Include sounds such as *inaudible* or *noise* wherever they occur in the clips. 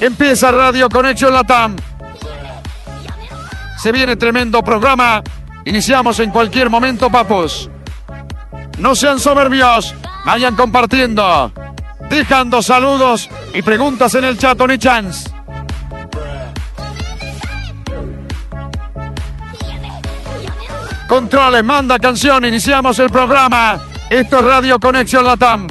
Empieza Radio Conexión Latam. Se viene tremendo programa. Iniciamos en cualquier momento, papos. No sean soberbios. Vayan compartiendo. Dejando saludos y preguntas en el chat, Tony Chance. Controles, manda canción. Iniciamos el programa. Esto es Radio Conexión Latam.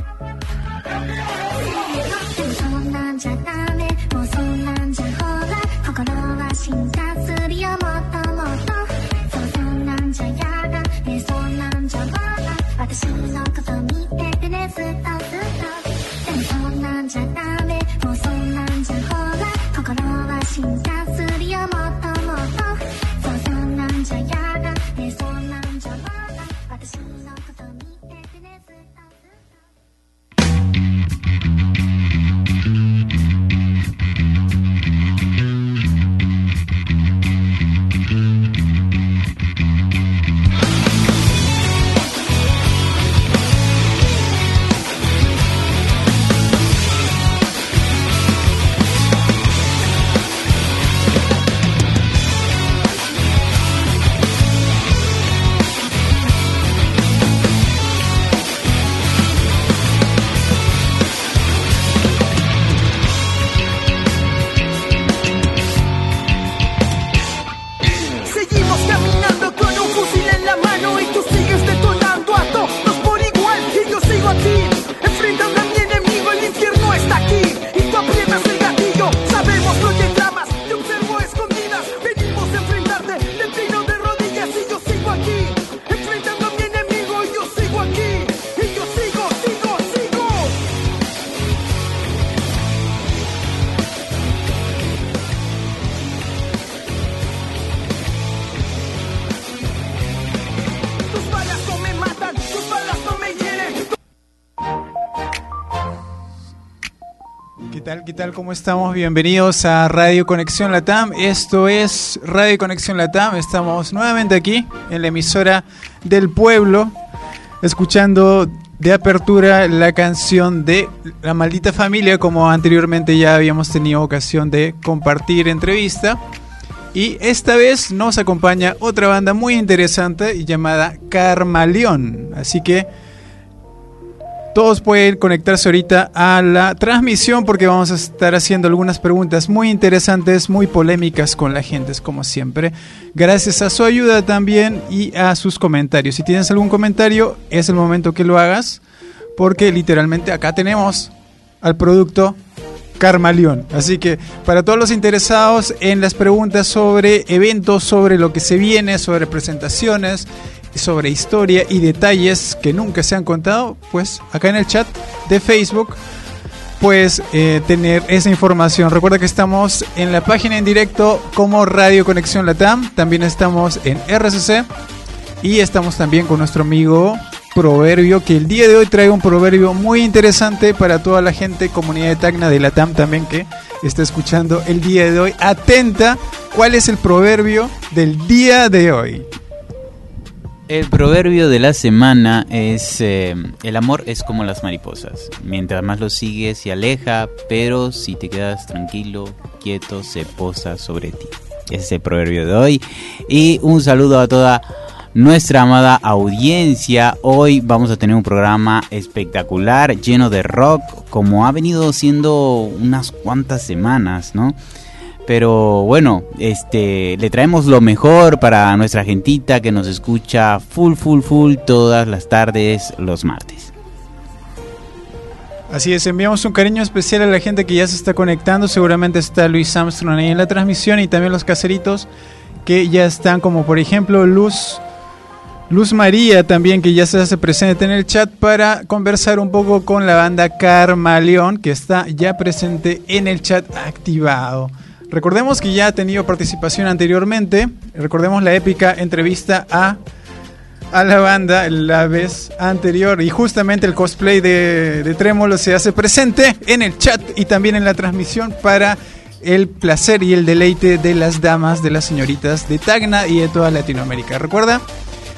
Tal? ¿Cómo estamos? Bienvenidos a Radio Conexión Latam. Esto es Radio Conexión Latam. Estamos nuevamente aquí en la emisora del pueblo, escuchando de apertura la canción de La Maldita Familia, como anteriormente ya habíamos tenido ocasión de compartir entrevista. Y esta vez nos acompaña otra banda muy interesante llamada Carmaleón. Así que todos pueden conectarse ahorita a la transmisión porque vamos a estar haciendo algunas preguntas muy interesantes, muy polémicas con la gente, como siempre. Gracias a su ayuda también y a sus comentarios. Si tienes algún comentario, es el momento que lo hagas porque literalmente acá tenemos al producto Carmaleón. Así que para todos los interesados en las preguntas sobre eventos, sobre lo que se viene, sobre presentaciones sobre historia y detalles que nunca se han contado, pues acá en el chat de Facebook puedes eh, tener esa información. Recuerda que estamos en la página en directo como Radio Conexión Latam, también estamos en RCC y estamos también con nuestro amigo Proverbio, que el día de hoy trae un proverbio muy interesante para toda la gente, comunidad de Tacna de Latam también que está escuchando el día de hoy. Atenta, ¿cuál es el proverbio del día de hoy? El proverbio de la semana es eh, el amor es como las mariposas. Mientras más lo sigues se aleja, pero si te quedas tranquilo, quieto, se posa sobre ti. Ese es el proverbio de hoy. Y un saludo a toda nuestra amada audiencia. Hoy vamos a tener un programa espectacular, lleno de rock, como ha venido siendo unas cuantas semanas, ¿no? Pero bueno, este, le traemos lo mejor para nuestra gentita que nos escucha full, full, full todas las tardes, los martes. Así es, enviamos un cariño especial a la gente que ya se está conectando. Seguramente está Luis Armstrong ahí en la transmisión y también los caseritos que ya están, como por ejemplo Luz, Luz María también, que ya se hace presente en el chat para conversar un poco con la banda Carmaleón, que está ya presente en el chat activado. Recordemos que ya ha tenido participación anteriormente. Recordemos la épica entrevista a, a la banda la vez anterior. Y justamente el cosplay de, de Trémolo se hace presente en el chat y también en la transmisión para el placer y el deleite de las damas, de las señoritas de Tacna y de toda Latinoamérica. Recuerda,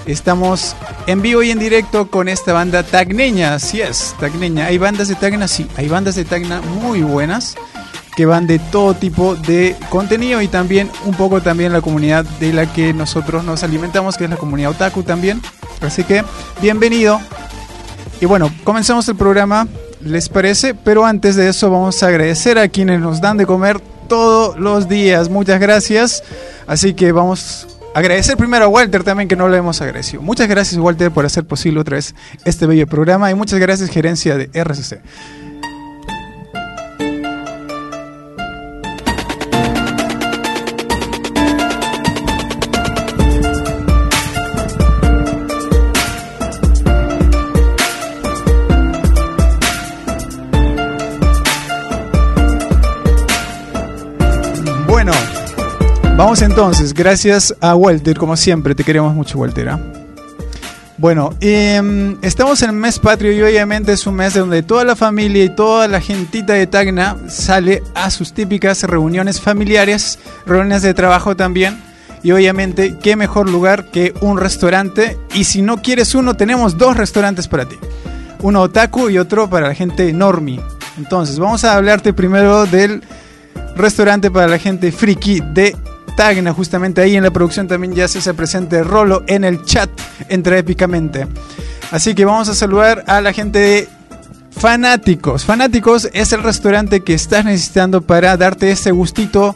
estamos en vivo y en directo con esta banda tagneña, así es, tagneña. Hay bandas de Tacna, sí, hay bandas de Tacna muy buenas que van de todo tipo de contenido y también un poco también la comunidad de la que nosotros nos alimentamos, que es la comunidad otaku también. Así que bienvenido. Y bueno, comenzamos el programa, ¿les parece? Pero antes de eso vamos a agradecer a quienes nos dan de comer todos los días. Muchas gracias. Así que vamos a agradecer primero a Walter también que no lo hemos agradecido. Muchas gracias Walter por hacer posible otra vez este bello programa y muchas gracias gerencia de RCC. Vamos entonces. Gracias a Walter, como siempre. Te queremos mucho, Walter. ¿ah? Bueno, em, estamos en el mes patrio y obviamente es un mes donde toda la familia y toda la gentita de Tacna sale a sus típicas reuniones familiares, reuniones de trabajo también. Y obviamente, qué mejor lugar que un restaurante. Y si no quieres uno, tenemos dos restaurantes para ti. Uno otaku y otro para la gente normie. Entonces, vamos a hablarte primero del restaurante para la gente friki de Justamente ahí en la producción también ya se hace presente Rolo en el chat. Entra épicamente. Así que vamos a saludar a la gente de Fanáticos. Fanáticos es el restaurante que estás necesitando para darte ese gustito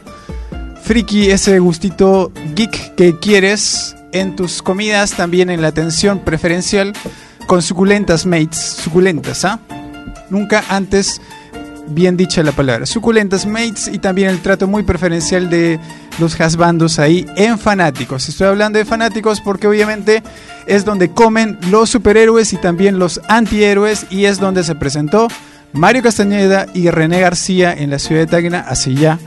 friki, ese gustito geek que quieres en tus comidas, también en la atención preferencial con suculentas mates, suculentas, ¿ah? Nunca antes bien dicha la palabra. Suculentas mates y también el trato muy preferencial de los hasbandos ahí en fanáticos. Estoy hablando de fanáticos porque obviamente es donde comen los superhéroes y también los antihéroes y es donde se presentó Mario Castañeda y René García en la ciudad de Tacna hace ya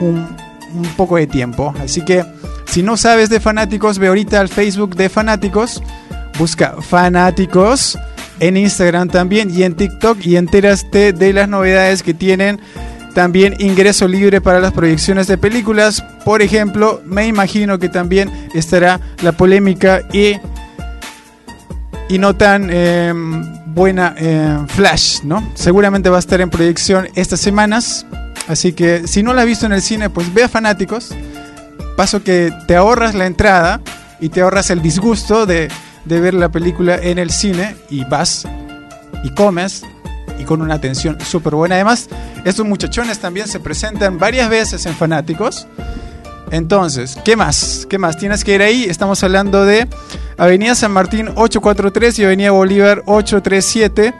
un, un poco de tiempo. Así que si no sabes de fanáticos, ve ahorita al Facebook de fanáticos, busca fanáticos en Instagram también y en TikTok y enteraste de las novedades que tienen también ingreso libre para las proyecciones de películas. Por ejemplo, me imagino que también estará la polémica y, y no tan eh, buena eh, Flash, ¿no? Seguramente va a estar en proyección estas semanas. Así que si no la has visto en el cine, pues ve a Fanáticos. Paso que te ahorras la entrada y te ahorras el disgusto de de ver la película en el cine y vas y comes y con una atención súper buena. Además, estos muchachones también se presentan varias veces en Fanáticos. Entonces, ¿qué más? ¿Qué más? Tienes que ir ahí. Estamos hablando de Avenida San Martín 843 y Avenida Bolívar 837.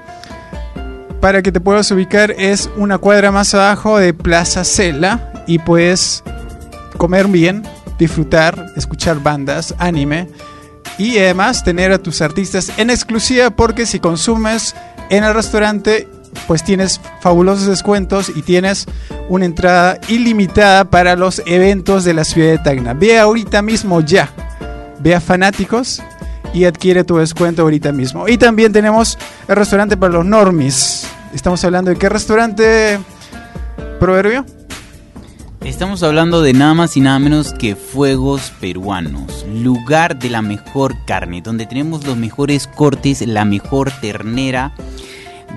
Para que te puedas ubicar es una cuadra más abajo de Plaza Cela y puedes comer bien, disfrutar, escuchar bandas, anime y además tener a tus artistas en exclusiva porque si consumes en el restaurante pues tienes fabulosos descuentos y tienes una entrada ilimitada para los eventos de la ciudad de Tacna. Ve ahorita mismo ya. Ve a Fanáticos y adquiere tu descuento ahorita mismo. Y también tenemos el restaurante para los normis. Estamos hablando de qué restaurante, Proverbio. Estamos hablando de nada más y nada menos que Fuegos Peruanos, lugar de la mejor carne, donde tenemos los mejores cortes, la mejor ternera,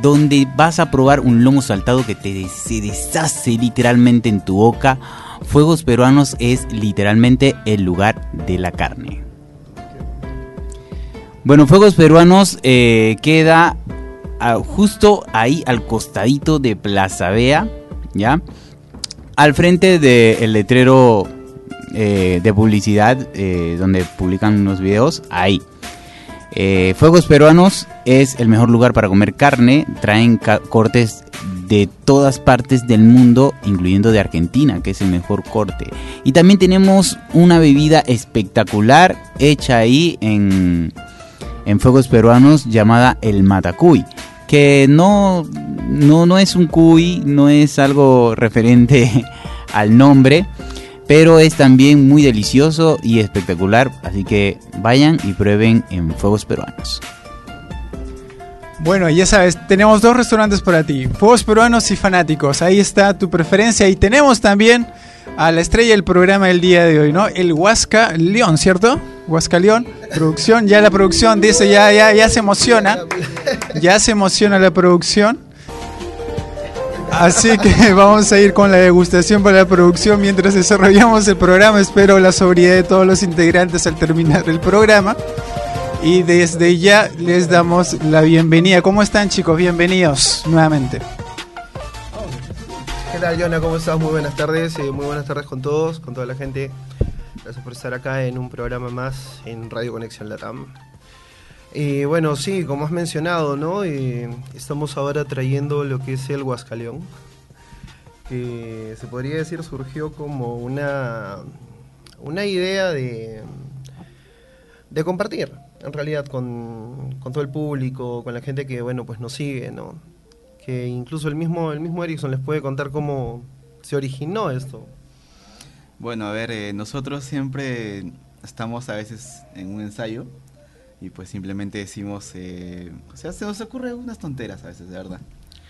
donde vas a probar un lomo saltado que te se deshace literalmente en tu boca. Fuegos Peruanos es literalmente el lugar de la carne. Bueno, Fuegos Peruanos eh, queda ah, justo ahí al costadito de Plaza Vea, ¿ya? Al frente del letrero eh, de publicidad eh, donde publican unos videos, ahí. Eh, Fuegos Peruanos es el mejor lugar para comer carne. Traen cortes de todas partes del mundo, incluyendo de Argentina, que es el mejor corte. Y también tenemos una bebida espectacular hecha ahí en, en Fuegos Peruanos llamada el Matacuy que no, no, no es un cuy, no es algo referente *laughs* al nombre, pero es también muy delicioso y espectacular, así que vayan y prueben en Fuegos Peruanos. Bueno, ya sabes, tenemos dos restaurantes para ti, Fuegos Peruanos y Fanáticos. Ahí está tu preferencia y tenemos también a la estrella del programa del día de hoy, ¿no? El Huasca León, ¿cierto? Huasca León, producción, ya la producción dice, ya, ya, ya se emociona, ya se emociona la producción. Así que *laughs* vamos a ir con la degustación para la producción mientras desarrollamos el programa. Espero la sobriedad de todos los integrantes al terminar el programa. Y desde ya les damos la bienvenida. ¿Cómo están chicos? Bienvenidos nuevamente. ¿Qué tal, Jonah? ¿Cómo estás? Muy buenas tardes. Eh, muy buenas tardes con todos, con toda la gente. Gracias por estar acá en un programa más en Radio Conexión Latam. Y bueno, sí, como has mencionado, ¿no? Eh, estamos ahora trayendo lo que es el Huascaleón, que se podría decir surgió como una, una idea de, de compartir, en realidad, con, con todo el público, con la gente que, bueno, pues nos sigue, ¿no? Que incluso el mismo, el mismo Erickson les puede contar cómo se originó esto. Bueno, a ver, eh, nosotros siempre estamos a veces en un ensayo y pues simplemente decimos, eh, o sea, se nos ocurre unas tonteras a veces, de verdad.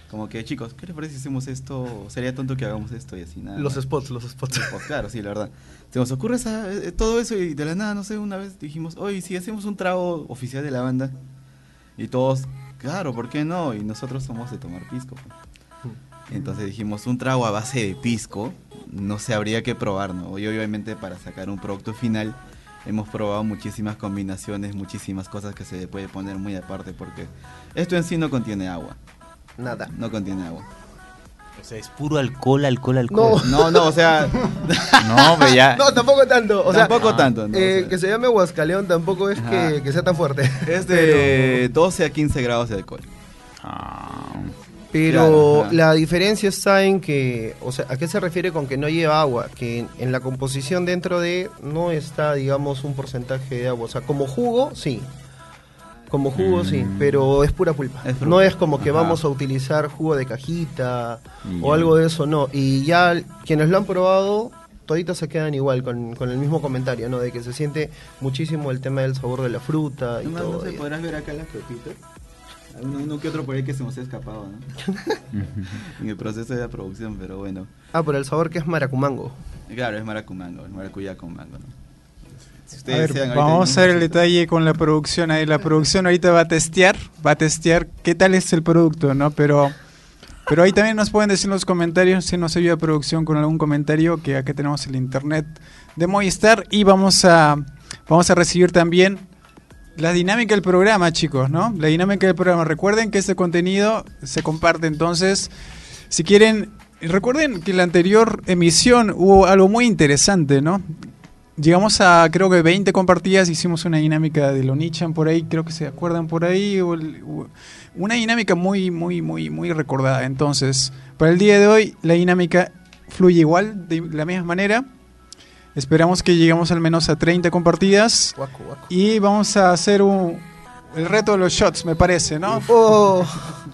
Como que, chicos, ¿qué les parece si hacemos esto? Sería tonto que hagamos esto y así, nada. Los más. spots, los spots. Los spots, claro, sí, la verdad. Se nos ocurre esa- eh, todo eso y de la nada, no sé, una vez dijimos, oye, si hacemos un trago oficial de la banda y todos, claro, ¿por qué no? Y nosotros somos de tomar pisco. pues. Entonces dijimos, un trago a base de pisco, no se habría que probar, ¿no? Y obviamente para sacar un producto final hemos probado muchísimas combinaciones, muchísimas cosas que se le puede poner muy aparte porque esto en sí no contiene agua, Nada. no contiene agua. O sea, es puro alcohol, alcohol, alcohol. No, no, o sea, *laughs* No, pero ya. No, tampoco tanto. O sea, tampoco tanto. ¿no? eh, O sea, que se llame Huascaleón tampoco es que sea tan fuerte. es de 12 a 15 grados de alcohol. Ah, Pero Claro, la diferencia está en que, o sea, ¿a qué se refiere con que no lleva agua? Que en, en la composición dentro de no está, digamos, un porcentaje de agua. O sea, como jugo, sí. Como jugo, sí, Mm. pero es pura pulpa. Es no es como que Ajá. vamos a utilizar jugo de cajita o algo de eso, no. Y ya quienes lo han probado, toditos se quedan igual, con, con el mismo comentario, ¿no? De que se siente muchísimo el tema del sabor de la fruta y todo. no se y- podrás ver acá las pepitas. Uno, uno que otro por ahí que se nos ha escapado, ¿no? *laughs* en el proceso de la producción, pero bueno. Ah, por el sabor que es maracumango. Claro, es maracumango, es maracuyá con mango, ¿no? Si A ver, vamos a ver el detalle con la producción ahí. La producción ahorita va a testear, va a testear qué tal es el producto, ¿no? Pero, pero ahí también nos pueden decir en los comentarios si nos ayuda producción con algún comentario, que acá tenemos el internet de Movistar y vamos a, vamos a recibir también la dinámica del programa, chicos, ¿no? La dinámica del programa. Recuerden que este contenido se comparte, entonces, si quieren, recuerden que en la anterior emisión hubo algo muy interesante, ¿no? Llegamos a creo que 20 compartidas, hicimos una dinámica de Lonichan por ahí, creo que se acuerdan por ahí, una dinámica muy, muy, muy, muy recordada. Entonces, para el día de hoy la dinámica fluye igual, de la misma manera. Esperamos que lleguemos al menos a 30 compartidas Guaco, guaco. y vamos a hacer un, el reto de los shots, me parece, ¿no? Oh.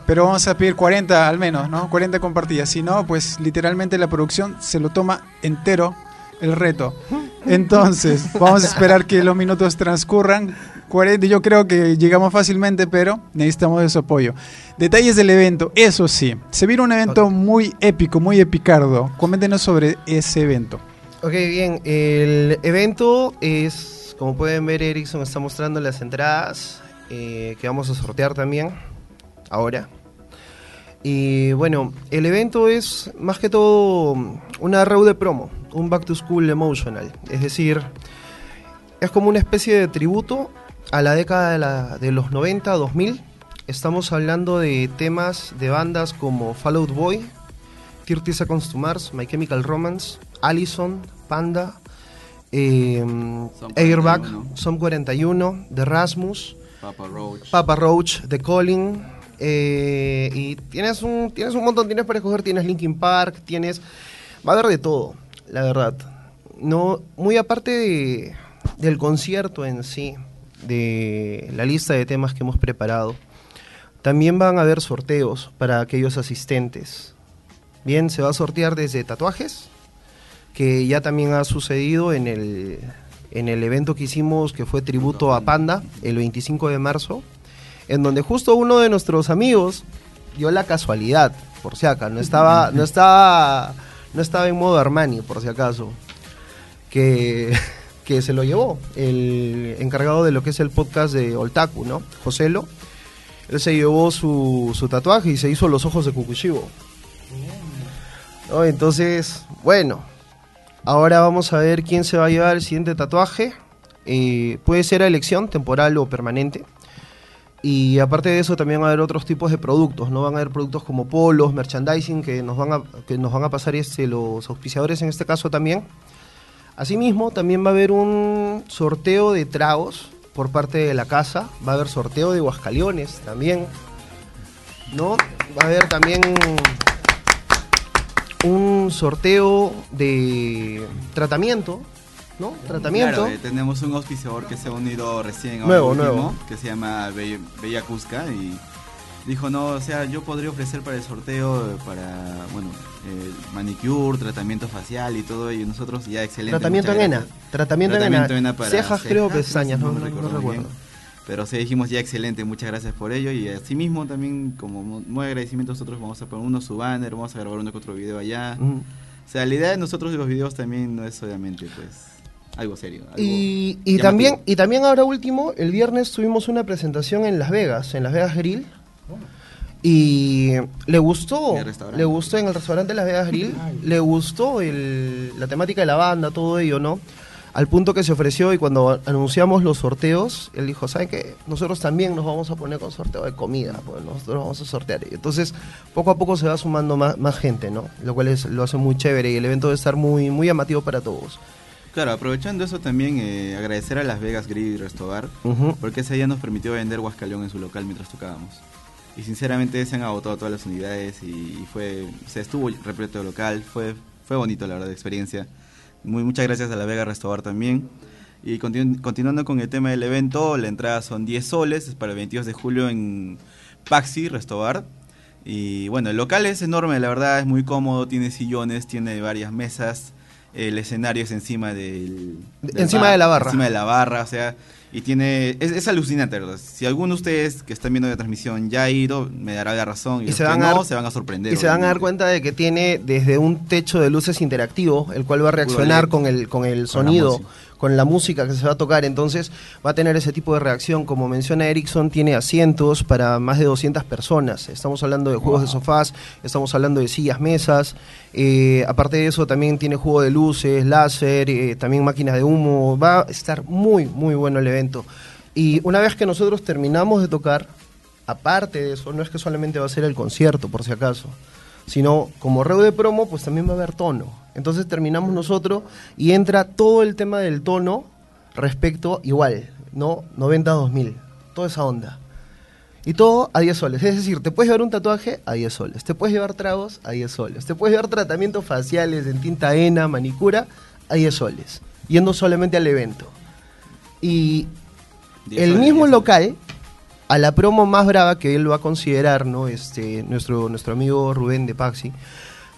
Pero vamos a pedir 40 al menos, ¿no? 40 compartidas. Si no, pues literalmente la producción se lo toma entero el reto. Entonces, vamos a esperar que los minutos transcurran. 40, yo creo que llegamos fácilmente, pero necesitamos de su apoyo. Detalles del evento, eso sí. Se viene un evento muy épico, muy epicardo. Coméntenos sobre ese evento. Ok, bien. El evento es, como pueden ver, Erickson está mostrando las entradas eh, que vamos a sortear también ahora. Y bueno, el evento es más que todo una reunión de promo, un back to school emotional. Es decir, es como una especie de tributo a la década de, la- de los 90, 2000. Estamos hablando de temas de bandas como Fall Out Boy, 30 Seconds to Mars, My Chemical Romance, Allison, Panda, eh, Airbag, 41. Som 41, The Rasmus, Papa Roach. Papa Roach, The Calling. eh, y tienes un, tienes un montón, tienes para escoger, tienes Linkin Park, tienes... Va a haber de todo, la verdad. No, muy aparte de- del concierto en sí, de la lista de temas que hemos preparado, también van a haber sorteos para aquellos asistentes. Bien, se va a sortear desde tatuajes, que ya también ha sucedido en el, en el evento que hicimos, que fue tributo a Panda, el 25 de marzo. en donde justo uno de nuestros amigos dio la casualidad, por si acaso, no estaba, *laughs* no estaba, no estaba en modo Armani, por si acaso, que, *laughs* que se lo llevó el encargado de lo que es el podcast de Oltaku, ¿no? Joselo. Él se llevó su, su tatuaje y se hizo los ojos de Kukushibo. ¿No? Entonces, bueno, ahora vamos a ver quién se va a llevar el siguiente tatuaje. Eh, puede ser a elección, temporal o permanente. Y aparte de eso también va a haber otros tipos de productos, ¿no? Van a haber productos como polos, merchandising que nos van a, que nos van a pasar este, los auspiciadores en este caso también. Asimismo, también va a haber un sorteo de tragos por parte de la casa. Va a haber sorteo de guascaliones también. ¿No? Va a haber también un sorteo de tratamiento. ¿No? Tratamiento. Claro, eh, tenemos un auspiciador que se ha unido recién ahora Nuevo, último, nuevo. que se llama Bella, Bella Cusca y dijo, no, o sea, yo podría ofrecer para el sorteo para, bueno, eh, manicure, tratamiento facial y todo y nosotros ya excelente. Tratamiento en ENA. Tratamiento, Tratamiento en ENA Cejas, creo, pestañas, no, no recuerdo. bien. Pero sí dijimos ya excelente, muchas gracias por ello y asimismo también como mu- muy agradecimiento nosotros vamos a poner uno su banner, vamos a grabar uno que otro video allá. O sea, la idea de nosotros de los videos también no es obviamente pues algo serio. algo Y, y también, y también ahora último, el viernes tuvimos una presentación en Las Vegas, en Las Vegas Grill. Y le gustó, le gustó en el restaurante Las Vegas Grill, le gustó el- la temática de la banda, todo ello, ¿no? Al punto que se ofreció y cuando anunciamos los sorteos, él dijo, ¿saben qué? Nosotros también nos vamos a poner con sorteo de comida, pues nosotros vamos a sortear. Y Entonces, poco a poco se va sumando más, más gente, ¿no? Lo cual es, lo hace muy chévere y el evento debe estar muy, muy llamativo para todos. Claro, aprovechando eso también eh, agradecer a Las Vegas Grill y Restobar porque ese día nos permitió vender Huascalón en su local mientras tocábamos. Y sinceramente se han agotado todas las unidades y, y fue, se estuvo repleto el local, fue, fue bonito la verdad la experiencia. Muy, muchas gracias a La Vega Restobar también. Y continu- continuando con el tema del evento, la entrada son 10 soles, es para el 22 de julio en Paxi, Restobar. Y bueno, el local es enorme, la verdad es muy cómodo, tiene sillones, tiene varias mesas, el escenario es encima del... del Encima de la barra. Encima de la barra, o sea, y tiene... Es, es alucinante, ¿verdad? Si alguno de ustedes que están viendo la transmisión ya ha ido, me dará la razón. Y, se van a no, se van a sorprender. Y se van a dar cuenta de que tiene desde un techo de luces interactivo, el cual va a reaccionar con el, con el sonido. Con la música que se va a tocar. Entonces va a tener ese tipo de reacción. Como menciona Ericsson, tiene asientos para más de 200 personas. Estamos hablando de juegos de sofás, estamos hablando de sillas, mesas. Eh, aparte de eso, también tiene juego de luces, láser, eh, también máquinas de humo. Va a estar muy, muy bueno el evento. Y una vez que nosotros terminamos de tocar, aparte de eso, no es que solamente va a ser el concierto, por si acaso, sino como reo de promo, pues también va a haber tono. Entonces terminamos nosotros y entra todo el tema del tono respecto igual, ¿no? 90-2000, toda esa onda. Y todo a 10 soles. Es decir, te puedes llevar un tatuaje a 10 soles. Te puedes llevar tragos a 10 soles. Te puedes llevar tratamientos faciales en tinta henna, manicura a 10 soles. Yendo solamente al evento. Y el soles, mismo local, a la promo más brava que él va a considerar, ¿no? Este, nuestro, nuestro amigo Rubén de Paxi,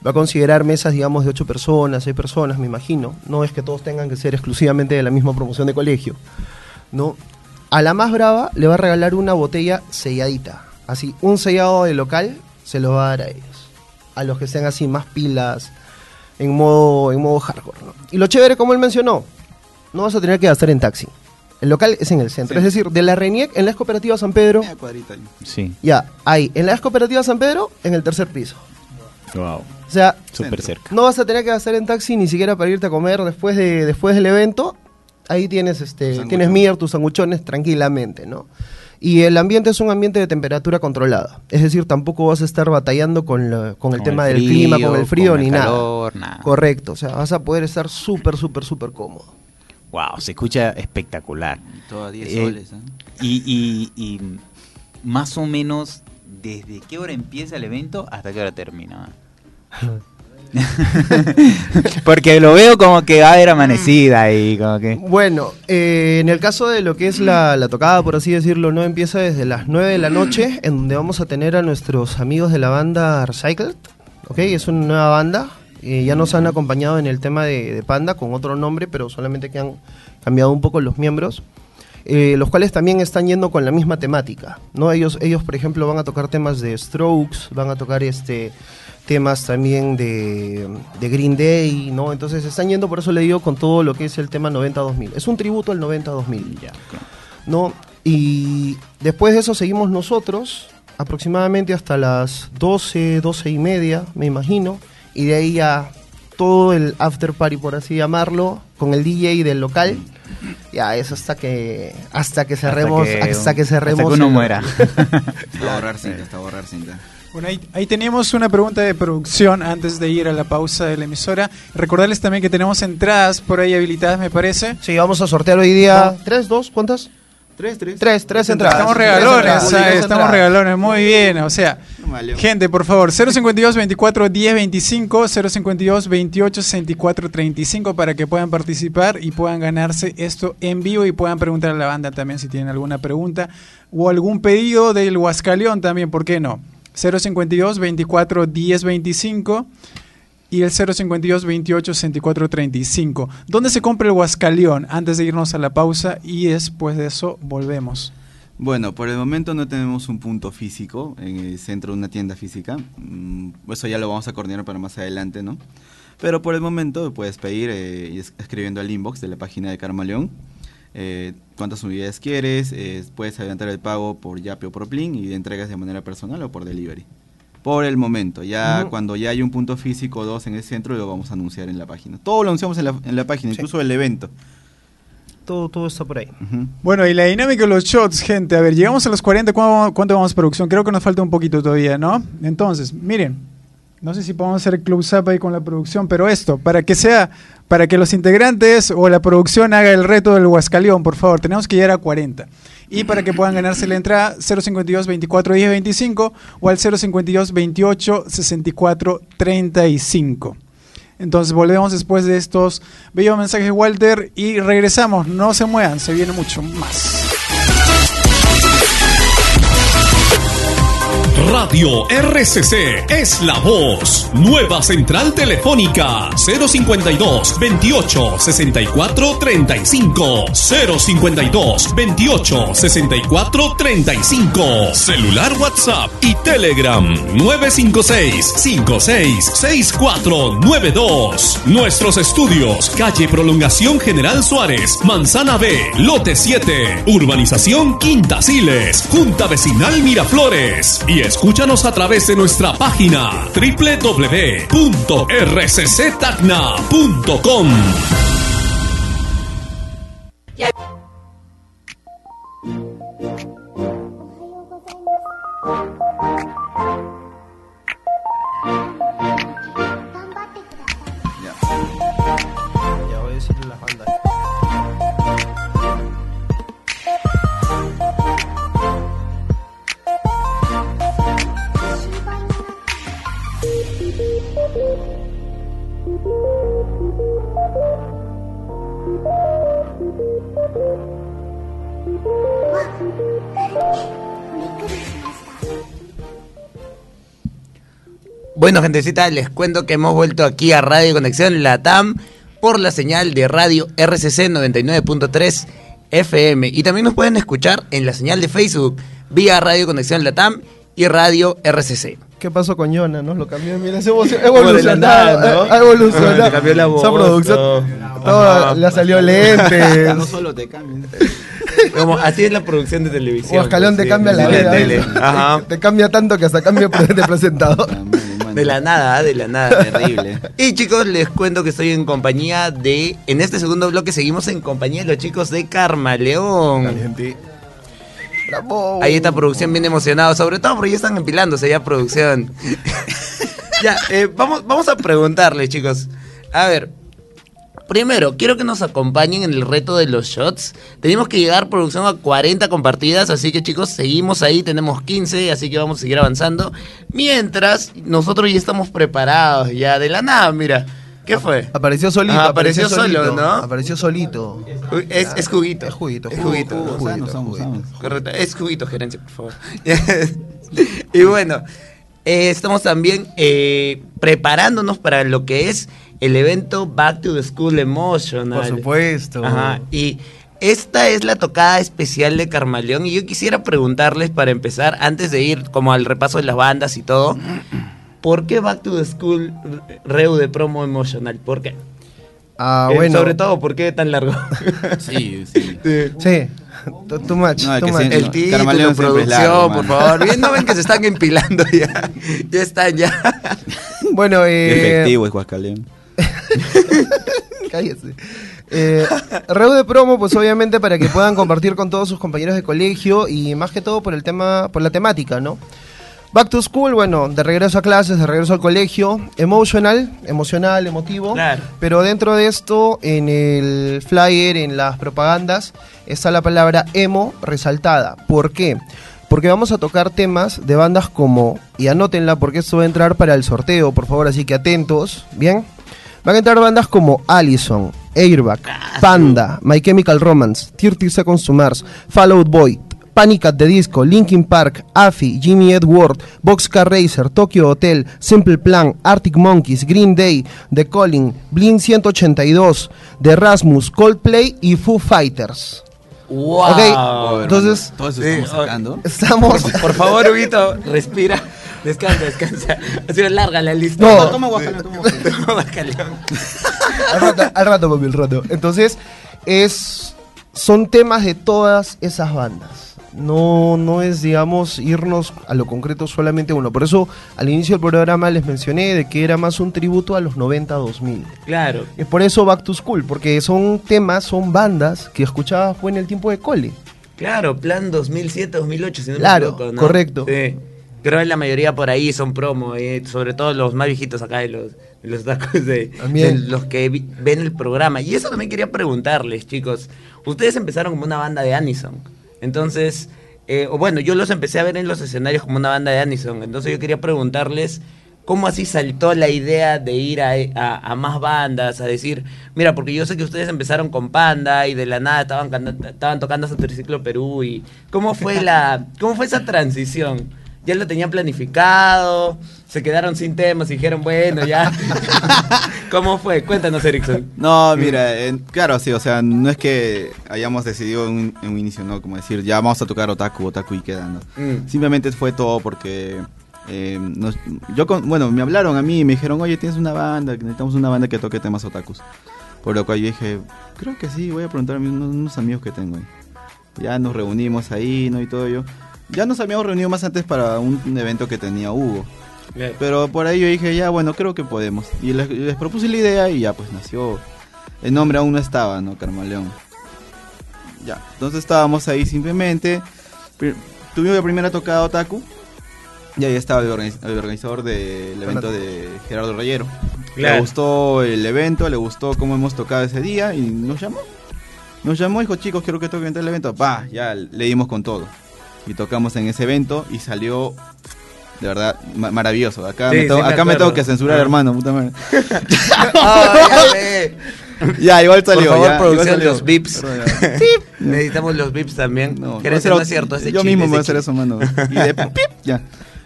va a considerar mesas, digamos, de ocho personas, seis personas, me imagino. No es que todos tengan que ser exclusivamente de la misma promoción de colegio, ¿no? A la más brava le va a regalar una botella selladita. Así, un sellado de local se lo va a dar a ellos. A los que sean así más pilas, en modo, en modo hardcore, ¿no? Y lo chévere, como él mencionó, no vas a tener que gastar en taxi. El local es en el centro. Sí. Es decir, de la RENIEC en la ex cooperativa San Pedro, ahí. Sí. ya, hay en la ex cooperativa San Pedro, en el tercer piso. Wow. O sea, Súper Centro. cerca. no vas a tener que gastar en taxi ni siquiera para irte a comer después, de, después del evento. Ahí tienes, este, Sanguchón. tienes mier, tus sanguchones tranquilamente, ¿no? Y el ambiente es un ambiente de temperatura controlada. Es decir, tampoco vas a estar batallando con, la- con el Con tema el del clima, con el frío, con el ni calor, nada. nada. Correcto. O sea, vas a poder estar súper, súper, súper cómodo. Wow, se escucha espectacular. Y todo a 10 Eh, soles, ¿eh? Y, y, y más o menos, ¿desde qué hora empieza el evento hasta qué hora termina? *laughs* Porque lo veo como que va a haber amanecida y. Bueno, eh, en el caso de lo que es la, la tocada, por así decirlo, no empieza desde las 9 de la noche, en donde vamos a tener a nuestros amigos de la banda Recycled. ¿Ok? Es una nueva banda. eh, ya nos han acompañado en el tema de, de Panda con otro nombre, pero solamente que han cambiado un poco los miembros. eh, los cuales también están yendo con la misma temática, ¿no? Ellos, ellos, por ejemplo, van a tocar temas de Strokes, van a tocar este temas también de, de Green Day, ¿no? Entonces están yendo, por eso le digo, con todo lo que es el tema 90-2000. Es un tributo al 90-2000, ¿no? Y después de eso seguimos nosotros, aproximadamente hasta las 12, 12 y media, me imagino, y de ahí ya todo el after party, por así llamarlo, con el DJ del local. Ya, es hasta que hasta que cerremos, hasta que, cerremos. Hasta que uno el- muera. *laughs* Hasta borrar cinta, hasta borrar cinta. Bueno, ahí, ahí teníamos una pregunta de producción antes de ir a la pausa de la emisora. Recordarles también que tenemos entradas por ahí habilitadas, me parece. Sí, vamos a sortear hoy día. ¿Tres, dos? ¿Cuántas? Tres, tres. Tres, tres entradas. Estamos regalones, estamos regalones, muy bien. O sea, Vale. gente, por favor, 052 24 10 25, 052 28 64 35 para que puedan participar y puedan ganarse esto en vivo y puedan preguntar a la banda también si tienen alguna pregunta o algún pedido del Huascaleón también, ¿por qué no? 052 24 10 25 y el 052 28 64 35. ¿Dónde se compra el Huascaleón? Antes de irnos a la pausa y después de eso volvemos. Bueno, por el momento no tenemos un punto físico en el centro de una tienda física. Mm, Eso ya lo vamos a coordinar para más adelante, ¿no? Pero por el momento puedes pedir eh, escribiendo al inbox de la página de Carmaleón eh, cuántas unidades quieres, eh, puedes adelantar el pago por Yape o por Plin y entregas de manera personal o por delivery. Por el momento, ya cuando ya hay un punto físico o dos en el centro lo vamos a anunciar en la página. Todo lo anunciamos en la, en la página, Sí. incluso el evento. Todo, todo está por ahí. Bueno, y la dinámica de los shots, gente. A ver, llegamos a los 40. ¿Cuánto, cuánto vamos producción? Creo que nos falta un poquito todavía, ¿no? Entonces, miren. No sé si podemos hacer close-up ahí con la producción, pero esto, para que sea, para que los integrantes o la producción haga el reto del Huascaleón, por favor, tenemos que llegar a 40. Y para que puedan ganarse la entrada, 052 24 10 25 o al 052 28 64 35. Entonces volvemos después de estos bellos mensajes, Walter, y regresamos. No se muevan, se viene mucho más. Radio RCC es la voz. Nueva central telefónica 052 28 64 35 052 28 64 35 Celular WhatsApp y Telegram 956 56 64 92 Nuestros estudios calle Prolongación General Suárez Manzana B Lote 7 Urbanización Quinta Siles Junta Vecinal Miraflores y escúchanos a través de nuestra página www.rcctacna.com. Bueno, gentecita, les cuento que hemos vuelto aquí a Radio Conexión Latam por la señal de radio RCC 99.3 FM. Y también nos pueden escuchar en la señal de Facebook vía Radio Conexión Latam y Radio RCC. ¿Qué pasó con Yona? ¿No? Lo cambió, mira, *laughs* evolucionado. ¿no? Ha evolucionado. Cambió la voz, Esa producción. todo. todo, le salió lentes. *laughs* No solo te cambian. Como así es la producción de televisión. Huascalón te pues, cambia sí, la vida. ¿eh? Te cambia tanto que hasta cambia *laughs* de presentador. De la nada, de la nada. Terrible. *laughs* Y chicos, les cuento que estoy en compañía de. En este segundo bloque seguimos en compañía de los chicos de Karma León. Bravo. Ahí está producción bien emocionado, sobre todo porque ya están empilándose ya producción. *laughs* *laughs* ya, eh, vamos, vamos a preguntarle, chicos. A ver, primero, quiero que nos acompañen en el reto de los shots. Tenemos que llegar producción a 40 compartidas, así que chicos, seguimos ahí, tenemos 15, así que vamos a seguir avanzando. Mientras, nosotros ya estamos preparados, ya de la nada, mira. ¿Qué fue? Apareció solito. Ah, apareció solo, solito, ¿no? Apareció solito. Es, es juguito. Es juguito, Es juguito. Correcto, es juguito, gerencia, por favor. *laughs* y bueno, eh, estamos también eh, preparándonos para lo que es el evento Back to the School Emotional. Por supuesto. Ajá, y esta es la tocada especial de Carmaleón y yo quisiera preguntarles para empezar, antes de ir como al repaso de las bandas y todo, ¿por qué Back to the School Reu de promo emocional? ¿Por qué? Ah, Eh, bueno. Sobre todo, ¿por qué tan largo? *laughs* Sí, sí. Sí, too too much. No, too much. sí, El No, título, Carmaleón producción, largo, por favor. Bien, no ven que se están *laughs* empilando ya. Ya están, ya. Bueno, eh, Efectivo es Huascaleón. *laughs* Cállese. Eh, Reu de promo, pues obviamente para que puedan compartir con todos sus compañeros de colegio y más que todo por el tema, por la temática, ¿no? Back to school, bueno, de regreso a clases, de regreso al colegio, emotional, emocional, emotivo. Claro. Pero dentro de esto, en el flyer, en las propagandas, está la palabra emo resaltada. ¿Por qué? Porque vamos a tocar temas de bandas como, y anótenla porque esto va a entrar para el sorteo, por favor, así que atentos, ¿bien? Van a entrar bandas como Allison, Airbag, Panda, My Chemical Romance, 30 Seconds to Mars, Fall Out Boy, Panic at the Disco, Linkin Park, Afi, Jimmy Edward, Boxcar Racer, Tokyo Hotel, Simple Plan, Arctic Monkeys, Green Day, The Calling, Blink 182, The Rasmus, Coldplay y Foo Fighters. ¡Wow! Entonces Todo eso Sí, estamos sacando. estamos... Por, por favor, Huguito, respira. Descansa, descansa. *laughs* Ha sido larga la lista. No. Toma Huascaleón, toma. Toma Huascaleón. *laughs* al rato, al rato, papi, al rato. Entonces, es, son temas de todas esas bandas. No, no es, digamos, irnos a lo concreto solamente uno. Por eso, al inicio del programa les mencioné de que era más un tributo a los 90-2000. Claro. Es por eso Back to School, porque son temas, son bandas que escuchaba fue en el tiempo de cole. Claro, plan 2007-2008, si no Claro, me equivoco, ¿no? correcto. Sí. Creo que la mayoría por ahí son promo, eh, sobre todo los más viejitos acá de los, de los tacos de, los que vi- ven el programa. Y eso también quería preguntarles, chicos. Ustedes empezaron como una banda de Anison. Entonces, eh, o bueno, yo los empecé a ver en los escenarios como una banda de Anison. Entonces yo quería preguntarles cómo así saltó la idea de ir a, a- a más bandas, a decir, mira, porque yo sé que ustedes empezaron con Panda y de la nada estaban, estaban tocando hasta Triciclo Perú y cómo fue la, *laughs* cómo fue esa transición. Ya lo tenían planificado, se quedaron sin temas y dijeron, bueno, ya. *laughs* ¿Cómo fue? Cuéntanos, Erickson. No, mira, en- claro, sí, o sea, no es que hayamos decidido en un, en un inicio, ¿no? Como decir, ya vamos a tocar otaku, otaku y queda, ¿no? Mm. Simplemente fue todo porque... eh, nos- yo con- bueno, me hablaron a mí y me dijeron, oye, tienes una banda, necesitamos una banda que toque temas otakus. Por lo cual yo dije, creo que sí, voy a preguntar a mis- unos, unos amigos que tengo ahí. Ya nos reunimos ahí, ¿no? Y todo ello. Ya nos habíamos reunido más antes para un, evento que tenía Hugo. Pero por ahí yo dije, ya, bueno, creo que podemos. Y les, les propuse la idea y ya, pues nació. El nombre aún no estaba, ¿no? Carmaleón. Ya, entonces estábamos ahí simplemente. Tuvimos la primera tocada Otaku. Y ahí estaba el, organiz- el organizador del evento de Gerardo Reyero. Claro. Le gustó el evento, le gustó cómo hemos tocado ese día y nos llamó. Nos llamó y dijo, chicos, quiero que toquen en el evento. Va, ya le dimos con todo. Y tocamos en ese evento y salió de verdad ma- maravilloso. Acá, Sí, me, tengo- sí me acá me tengo que censurar, Ah. hermano, puta madre. *laughs* Ay, *laughs* ya igual Por salió. favor, ya, producción, los ya. *laughs* Necesitamos los vips también. No, no ser- es cierto, Yo Chile, mismo voy a hacer Chile. eso, mano. Y de pip, ya.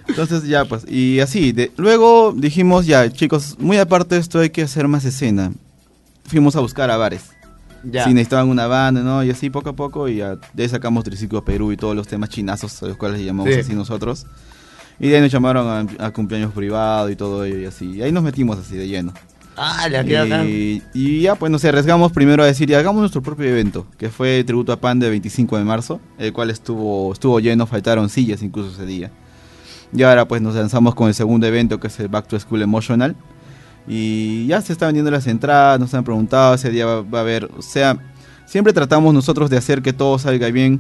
Entonces ya pues, y así, de, luego dijimos ya, chicos, muy aparte de esto hay que hacer más escena. Fuimos a buscar a bares. Ya. Si necesitaban una banda, ¿no? Y así poco a poco, y ya, de ahí sacamos Triciclo Perú y todos los temas chinazos, a los cuales le llamamos Sí. así nosotros. Y de ahí nos llamaron a, a cumpleaños privado y todo ello y así. Y ahí nos metimos así de lleno. Ah, acá. Y, y ya, pues nos arriesgamos primero a decir, ya hagamos nuestro propio evento, que fue tributo a Pan de 25 de marzo, el cual estuvo, estuvo lleno, faltaron sillas incluso ese día. Y ahora pues nos lanzamos con el segundo evento, que es el Back to School Emotional. Y ya se están vendiendo las entradas, nos han preguntado, ese día va, a haber, o sea, siempre tratamos nosotros de hacer que todo salga bien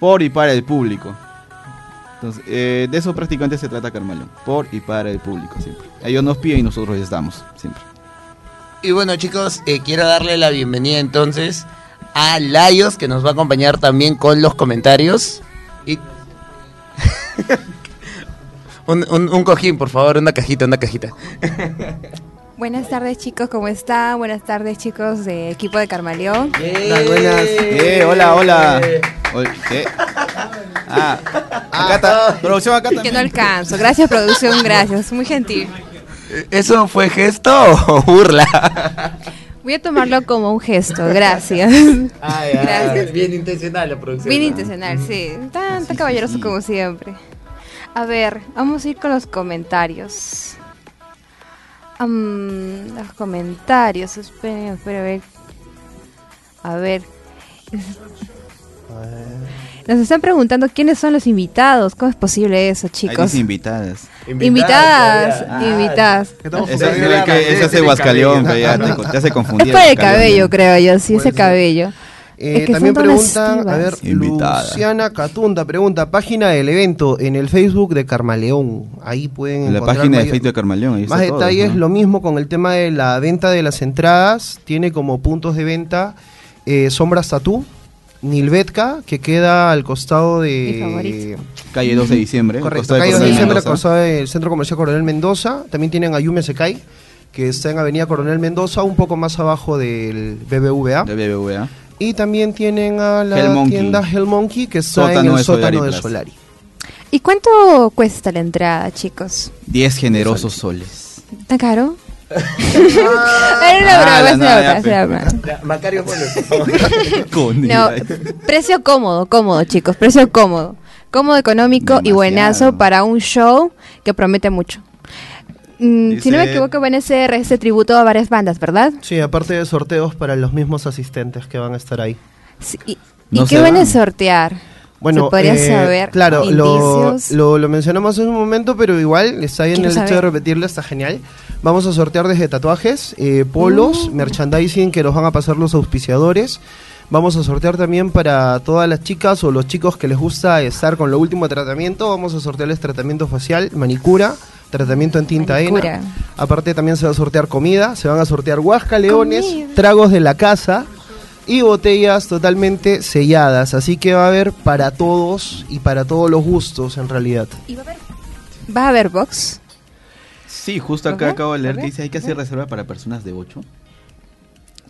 por y para el público. Entonces, eh, de eso prácticamente se trata Carmelo, por y para el público siempre. Ellos nos piden y nosotros les damos, siempre. Y bueno, chicos, eh, quiero darle la bienvenida entonces a Layos, que nos va a acompañar también con los comentarios. Y... *laughs* un- un cojín, por favor, una cajita, una cajita. *laughs* Buenas tardes chicos, ¿cómo están? Buenas tardes chicos de equipo de Carmaleón. Buenas, buenas. Eh, hola, hola. ¿Qué? *laughs* Ah, acá está. Producción acá Que no también. alcanzo. Gracias producción, *laughs* gracias. Muy gentil. ¿Eso fue gesto o burla? *laughs* Voy a tomarlo como un gesto, gracias. Ay, ay, Gracias. bien intencional la producción. Bien ¿no? intencional, sí. Tan, tan caballeroso como siempre. A ver, vamos a ir con los comentarios. Am, los comentarios, esperen, esperen, a ver. A ver. Nos están preguntando quiénes son los invitados. ¿Cómo es posible eso, Hay chicos? dice invitadas. Invitadas, Ah, invitadas. Jugando es Huascaleón, pe, ya te, te hace confundir. Es por el cabello, creo yo, sí, ese ser. cabello. Eh, Es que también preguntan, a ver. Invitada. Luciana Catunda pregunta, página del evento en el Facebook de Carmaleón. Ahí pueden En la encontrar página de Facebook de Carmaleón. ahí Más todo, detalles, ¿no? lo mismo con el tema de la venta de las entradas. Tiene como puntos de venta eh, Sombras Tatú, Nilvetka, que queda al costado de... Calle 12 de diciembre. Correcto, calle 2 de diciembre, al costado del Centro Comercial Coronel Mendoza. También tienen Ayume Secai, que está en Avenida Coronel Mendoza, un poco más abajo del BBVA. De BBVA. Y también tienen a la Hell tienda Hell Monkey, que está Sótano en el de Solari sótano de. Solari. ¿Y cuánto cuesta la entrada, chicos? 10 generosos soles. ¿Está caro? Macario No, precio cómodo, cómodo, chicos, precio cómodo. Cómodo, económico y buenazo para un show que promete mucho. Mm, Si no me equivoco, van a ser este tributo a varias bandas, ¿verdad? Sí, aparte de sorteos para los mismos asistentes que van a estar ahí. Sí, ¿Y, No y qué van a sortear? Bueno, ¿Se podría eh, saber claro, lo, lo, lo mencionamos en un momento, pero igual está bien el hecho de repetirlo, está genial. Vamos a sortear desde tatuajes, eh, polos, Uh. merchandising que nos van a pasar los auspiciadores. Vamos a sortear también para todas las chicas o los chicos que les gusta estar con lo último de tratamiento. Vamos a sortearles tratamiento facial, manicura, tratamiento en tinta Manicura. ENA. Aparte también se va a sortear comida, se van a sortear huasca leones, Comida. tragos de la casa y botellas totalmente selladas. Así que va a haber para todos y para todos los gustos en realidad. ¿Y va a haber, va a haber box? Sí, justo acá acabo de leer que dice hay que hacer reserva para personas de 8.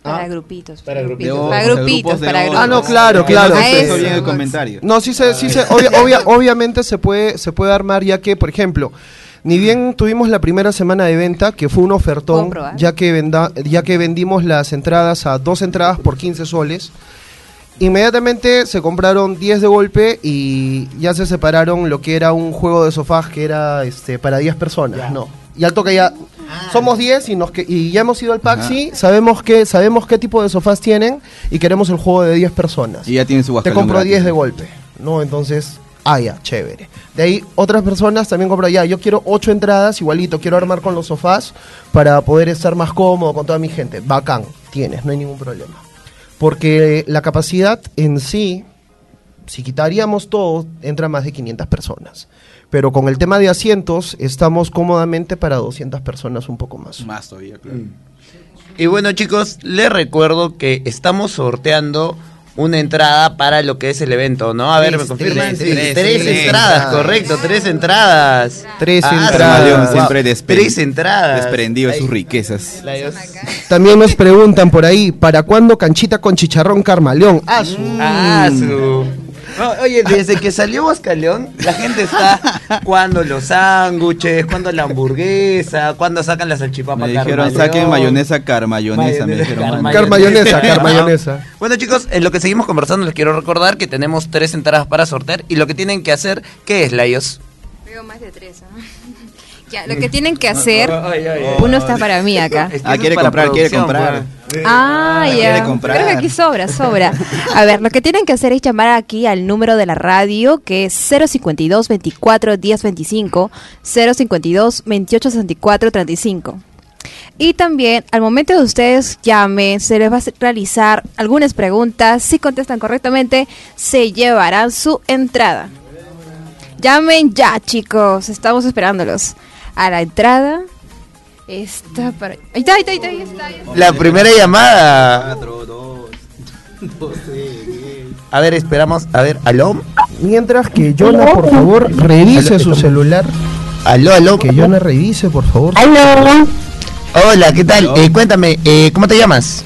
Para Ah. grupitos. Para grupitos. grupitos. Para O sea, grupitos. Para grupos. Ah, no, claro, claro. No eso. bien el comentario. No, sí se, sí se, obvia- obvia- obviamente se puede, se puede armar ya que, por ejemplo, ni bien tuvimos la primera semana de venta, que fue un ofertón, Compro, ¿ah? ya que, venda, ya que vendimos las entradas a dos entradas por 15 soles, inmediatamente se compraron 10 de golpe y ya se separaron lo que era un juego de sofás que era este para 10 personas, no. Y al toque ya somos 10 y nos que- y ya hemos ido al Paxi, sabemos que sabemos qué tipo de sofás tienen y queremos el juego de 10 personas Y ya tienen su te compro gratis. 10 de golpe, ¿no? Entonces, ah, ya, chévere. De ahí otras personas también compran, ya, yo quiero 8 entradas, igualito, quiero armar con los sofás para poder estar más cómodo con toda mi gente. Bacán, tienes, no hay ningún problema. Porque la capacidad en sí, si quitaríamos todo, entra más de 500 personas. Pero con el tema de asientos, estamos cómodamente para 200 personas, un poco más. Más todavía, claro. Y bueno chicos, les recuerdo que estamos sorteando una entrada para lo que es el evento, ¿no? A ver, me confirman. tres, Tres, tres, tres entradas, correcto, tres entradas. Tres Ah, entradas. Carmaleón wow. siempre despre- Tres entradas. desprendido de sus riquezas. También nos preguntan por ahí, ¿para cuándo canchita con chicharrón Carmaleón? Ah, su- Ah. No, oye, desde que salió Huascaleón, la gente está *laughs* cuando los sándwiches, cuando la hamburguesa, cuando sacan la salchipapa Me dijeron, saquen mayonesa carmayonesa. Me dijeron, Carmayonesa. Carmayonesa, *laughs* carmayonesa. Bueno chicos, en lo que seguimos conversando les quiero recordar que tenemos tres entradas para sortear y lo que tienen que hacer, ¿qué es, Layos? Veo más de tres, ¿ah? Ya, lo que tienen que hacer, *laughs* Ay, ay, ay. uno está para mí acá. Este Ah, es quiere para comprar, quiere comprar. pues. Ah, ya. quiere. Creo que aquí sobra, sobra. A ver, lo que tienen que hacer es llamar aquí al número de la radio, que es 052 24 10 25, 052 28 64 35. Y también, al momento de ustedes llamen, se les va a realizar algunas preguntas. Si contestan correctamente, se llevarán su entrada. Llamen ya, chicos. Estamos esperándolos. A la entrada está para. Ahí está, ahí está, ahí está, ahí está, ahí está. La primera llamada. A ver, esperamos. A ver, aló. Mientras que Jonah, por favor, revise su celular. Aló, aló. Que Jonah revise, por favor. Hola, ¿qué tal? Eh, cuéntame, eh, ¿cómo te llamas?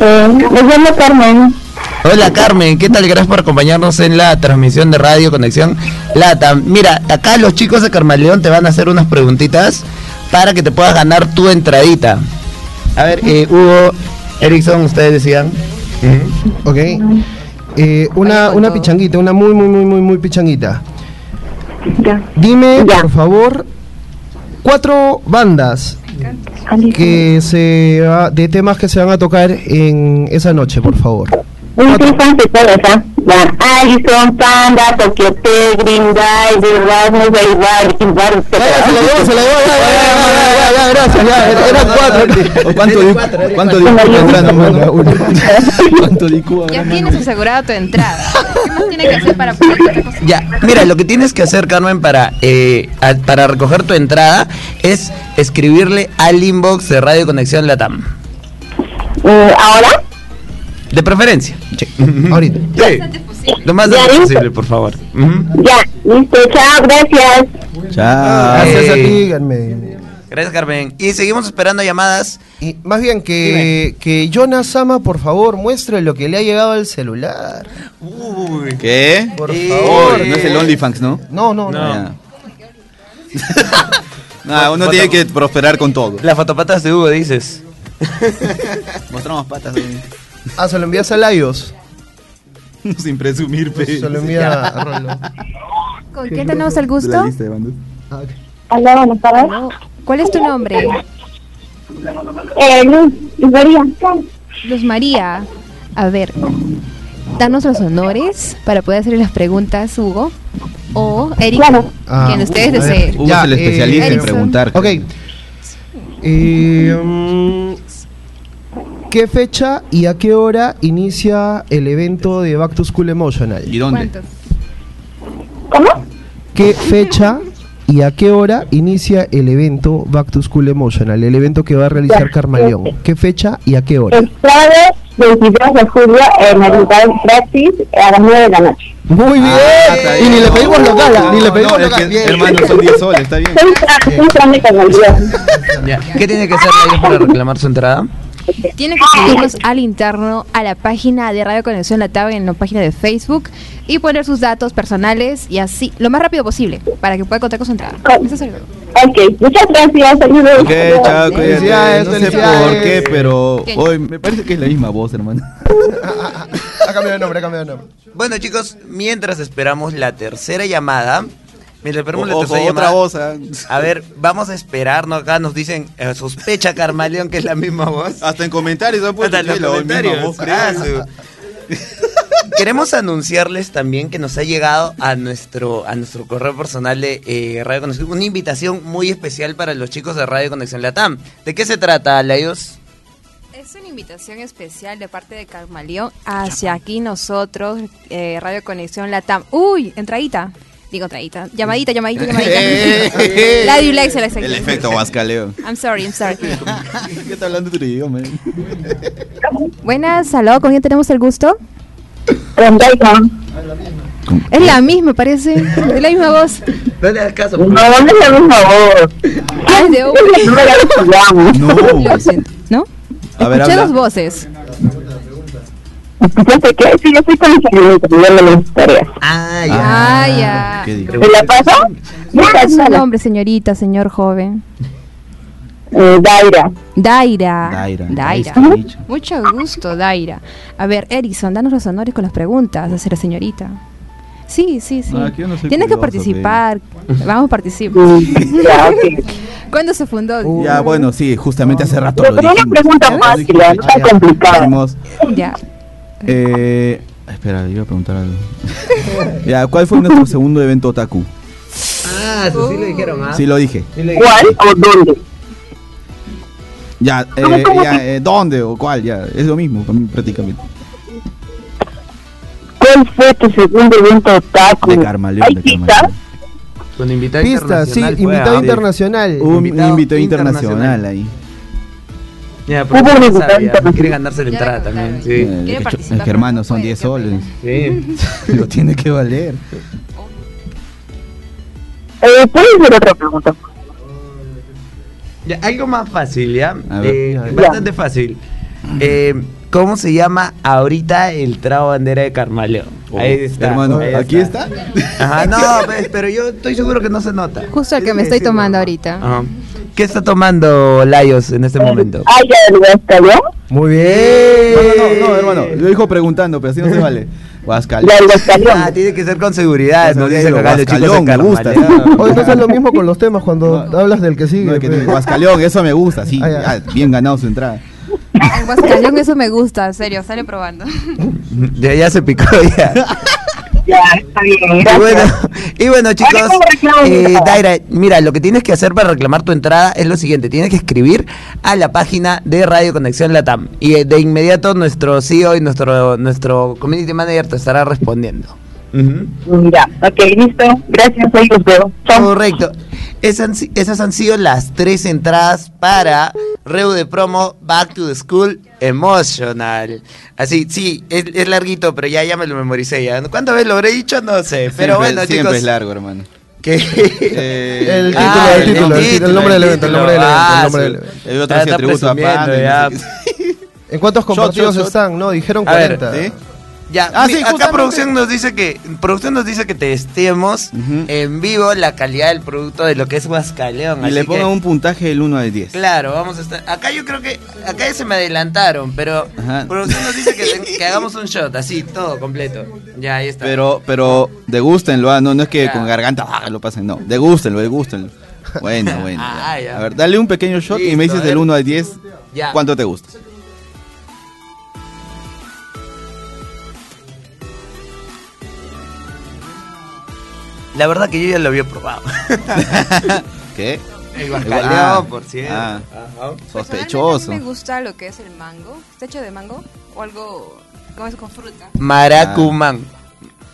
Eh, me llamo Carmen. Hola Carmen, ¿qué tal? Gracias por acompañarnos en la transmisión de Radio Conexión Lata. Mira, acá los chicos de Carmaleón te van a hacer unas preguntitas para que te puedas ganar tu entradita. A ver, eh, Hugo, Erickson, ustedes decían. Ok. Eh, una, una pichanguita, una muy, muy, muy, muy, muy pichanguita. Dime, por favor, cuatro bandas que se va- de temas que se van a tocar en esa noche, por favor. De todas, ¿ah? Ya. Allison, Panda, Tokyo T, Green Day, The Rasmus, Igual, Igual, Se la llevó, se la llevó, ya, ya, ya, ya, ya, gracias, ya, era- eran cuatro. ¿Cuánto di- *laughs* cuánto di entrando, mano? ¿Cuánto di Ya tienes asegurada tu entrada. ¿Qué más tiene que hacer para poder? Ya, mira, lo que tienes que hacer, Carmen, para, eh, a- para recoger tu entrada es escribirle al inbox de Radio Conexión Latam. ¿Ahora? De preferencia. *laughs* Ahorita. Sí. Lo más ¿Ya antes listo? posible, por favor. Ya, listo, chao, gracias. Chao. Gracias a ti, Carmen. Gracias, Carmen. Y seguimos esperando llamadas. Y más bien que, que Jonas Sama, por favor, muestre lo que le ha llegado al celular. Uy. ¿Qué? Por Eh, favor. No es el OnlyFans, ¿no? No, no, no. Nah, *laughs* uno tiene que prosperar con todo. Las fotopatas de Hugo, dices. *laughs* Mostramos patas. ¿no? Ah, se lo envías a Laios. Sin presumir, pe. Se lo envía a *laughs* *laughs* Rolo. ¿Con quién tenemos el gusto? bandas. Hola, buenas tardes. ¿Cuál es tu nombre? Eh, Luz, Luz María. Luz María. A ver, danos los honores para poder hacer las preguntas, Hugo. O Eric, Ah, quien ustedes deseen. Hugo es el especialista en Erickson. preguntar. Ok. Eh, mm, ¿Qué fecha y a qué hora inicia el evento de Back to School Emotional? ¿Y dónde? ¿Cuántos? ¿Cómo? ¿Qué fecha y a qué hora inicia el evento Back to School Emotional? El evento que va a realizar Carmaleón. ¿Qué fecha y a qué hora? El sábado 22 de julio en el Hotel Praxis a las 9 de la noche. Muy bien. Ah, y ni le pedimos No, local, no, ni le pedimos no, local. que, hermano, son 10 soles, está bien. Soy tra- soy trámite con el día. Ya. ¿Qué tiene que hacer Laios para reclamar su entrada? Tienen que seguirnos al interno a la página de Radio Conexión Latam en la página de Facebook y poner sus datos personales y así, lo más rápido posible, para que pueda contar con su entrada. Eso es Ok, muchas gracias. Saludos. Ok, chao, cuídate. No sé por qué, pero ¿Qué? hoy me parece que es la misma voz, hermano. *laughs* Ha cambiado de nombre, ha cambiado de nombre. Bueno, chicos, mientras esperamos la tercera llamada. La O- o- tercera otra voz, ah. A ver, vamos a esperar, ¿no? Acá nos dicen, eh, sospecha Carmaleón que es la misma voz. Hasta en comentarios han puesto Hasta en los comentarios. voz. Ah, *laughs* Queremos anunciarles también que nos ha llegado a nuestro a nuestro correo personal de eh, Radio Conexión una invitación muy especial para los chicos de Radio Conexión Latam. ¿De qué se trata, Laios? Es una invitación especial de parte de Carmaleón hacia aquí nosotros, eh, Radio Conexión Latam. Uy, entradita. Digo entradita. Llamadita, llamadita, llamadita. la dislexia, la El dislexia. efecto Huascaleo. I'm sorry, I'm sorry. *laughs* ¿Qué está hablando tu idioma? eh? Buenas, aló, ¿con quién tenemos el gusto? Con Dayton. Es la misma, parece. Es la misma voz. No le hagas caso. No, no es la misma voz. Ah, es de. No. Lo siento, ¿no? A ver, Escuché habla. dos voces. ¿Escuchaste qué? Sí, yo estoy con el señorita pidiendo las historias. Ah, ya. Ah, ya. ¿Qué dijo? ¿Me la pasó? ¿Cuál es su nombre, señorita, señor joven? Eh, Daira. Daira. Daira. Daira. Mucho gusto, Daira. A ver, Erison, danos los honores con las preguntas hacia la señorita. Sí, sí, sí. No, no Tienes que participar. Vamos a participar. Ya. *laughs* ¿Cuándo se fundó? Ya, bueno, sí, justamente hace rato Pero lo una dijimos. pregunta fácil, no complicada. Ya. Eh, espera, iba a preguntar algo. *laughs* ya, ¿cuál fue nuestro segundo evento otaku? Ah, eso sí lo dijeron, ¿ah? Sí lo dije. Sí lo ¿Cuál o dónde? Ya, eh, ya, eh, ¿dónde o cuál? Ya, es lo mismo para mí prácticamente. ¿Cuál fue tu segundo evento otaku? De Carmaleón, ¿Hay de? Carmaleón. Con invitado Pistas, sí, fue, invitado ¿ah? internacional. Un Invitado invitado internacional. internacional ahí. Ya, pero un no internacional. Quiere ganarse la entrada también. Sí. Eh, ¿Quiere es que, participar? hermano, son Puede, 10 qué soles. Sí. *laughs* lo tiene que valer. Eh, ¿Puedes hacer otra pregunta? Ya, algo más fácil, ¿ya? A ver. Eh, bastante fácil. Eh, ¿Cómo se llama ahorita el trago bandera de Carmaleón? ahí está. Hermano, ahí ¿aquí está? Ajá, *laughs* no, pues, pero yo estoy seguro que no se nota. Justo el que me estoy tomando ahorita. Ajá. ¿Qué está tomando Layos en este momento? Ay, ya. Muy bien. No, no, no, no, hermano. Lo dijo preguntando, pero así no se vale. *laughs* Huascalión. Ah, tiene que ser con seguridad, No, digo, acá los chicos me gusta. *laughs* Oye, no es lo mismo con los temas cuando hablas del que sigue. No, es que. Huascalión, eso me gusta, sí. Ah, ya. ah, bien ganado su entrada. *laughs* El eso me gusta, en serio, sale probando. Ya, ya se picó ya. Ya, está bien, Y bueno, y bueno chicos, Ahora, ¿cómo reclamo mi eh? Daira, mira, lo que tienes que hacer para reclamar tu entrada es lo siguiente, tienes que escribir a la página de Radio Conexión Latam y eh, de inmediato nuestro CEO y nuestro nuestro community manager te estará respondiendo. Ya, ok, listo. Gracias, ahí los veo. Chao. Correcto. Esas, esas han sido las tres entradas para Reu de promo Back to the School Emotional. Así, sí, es, es larguito, pero ya, ya me lo memoricé. Ya. ¿Cuántas veces lo habré dicho? No sé. Pero Siempre- bueno, siempre chicos. es largo, hermano. que Eh, *laughs* El Ah, título, el el título, el, título, el nombre del el evento, el título. nombre del evento, el Ah, nombre del evento. El otro hacía está tributo a *laughs* qué. ¿En cuántos compartidos shot, shot. están? No, dijeron A ver, 40. ¿sí? Ya, Ah, mi- sí, acá producción nos dice que producción nos dice que testemos en vivo la calidad del producto de lo que es Huascaleón. Y le que- pongan un puntaje del 1 al 10. Claro, vamos a estar. Acá yo creo que. Acá ya se me adelantaron, pero. Ajá. Producción nos dice que, que *laughs* hagamos un shot, así, todo completo. Ya, ahí está. Pero, pero degústenlo, ah, no, no es que Ya. con garganta ah, lo pasen, no. Degústenlo, degústenlo. Bueno, *laughs* bueno. Ah, ya. ya. A ver, dale un pequeño shot y me dices del 1 al 10 Ya. cuánto te gusta. La verdad que yo ya lo había probado. *laughs* ¿Qué? El Ah, Huascaleón, por cierto. ah. Ajá. Sospechoso. me gusta lo que es el mango. ¿Está hecho de mango? O algo. ¿Cómo es con fruta? Maracumán.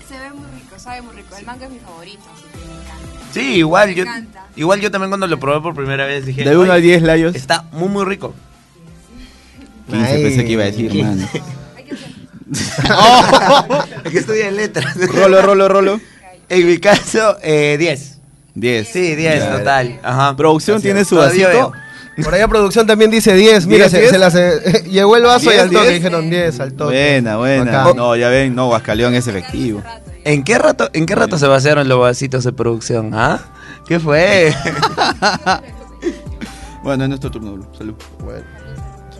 Se ve muy rico, sabe muy rico. El mango es mi favorito, así que me encanta. Sí, igual yo. Me encanta. Igual yo también cuando lo probé por primera vez dije. Del 1 "Oye, al 10, Layos. Está muy, muy rico. 15 pensé que iba a decir, mano. *laughs* Es que estudia letras. Rolo, rolo, rolo. En mi caso, eh, 10. 10. Sí, 10 Ya. total. Ajá. Producción tiene su Todavía vasito. veo. Por allá producción también dice 10. Mira, 10, se, 10. se las, eh, *laughs* llegó el vaso y 10, al toque 10. dijeron 10 al toque. Buena, buena. Acá. No, ya ven, no, Huascaleón es efectivo. ¿En qué rato, en qué rato se vaciaron los vasitos de producción? ¿Ah? ¿Qué fue? *laughs* Bueno, es nuestro turno, Blue. Salud. Bueno.